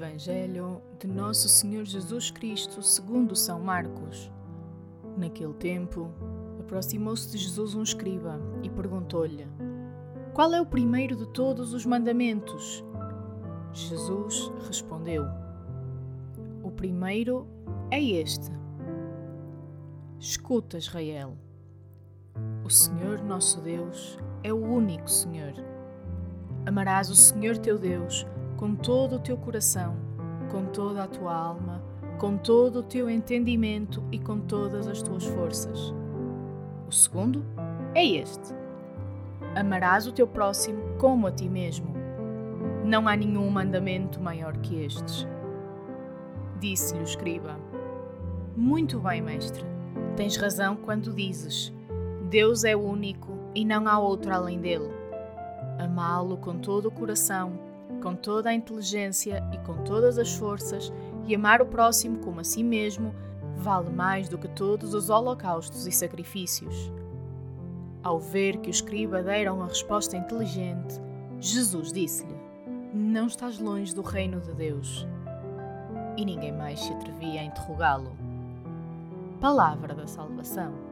Evangelho de Nosso Senhor Jesus Cristo segundo São Marcos. Naquele tempo, aproximou-se de Jesus um escriba e perguntou-lhe: Qual é o primeiro de todos os mandamentos? Jesus respondeu: O primeiro é este: Escuta, Israel. O Senhor nosso Deus é o único Senhor. Amarás o Senhor teu Deus com todo o teu coração, com toda a tua alma, com todo o teu entendimento e com todas as tuas forças. O segundo é este: Amarás o teu próximo como a ti mesmo. Não há nenhum mandamento maior que estes. Disse-lhe o escriba: Muito bem, mestre. Tens razão quando dizes: Deus é único e não há outro além dele. Amá-lo com todo o coração com toda a inteligência e com todas as forças, e amar o próximo como a si mesmo, vale mais do que todos os holocaustos e sacrifícios. Ao ver que o escriba dera uma resposta inteligente, Jesus disse-lhe: Não estás longe do reino de Deus. E ninguém mais se atrevia a interrogá-lo. Palavra da Salvação.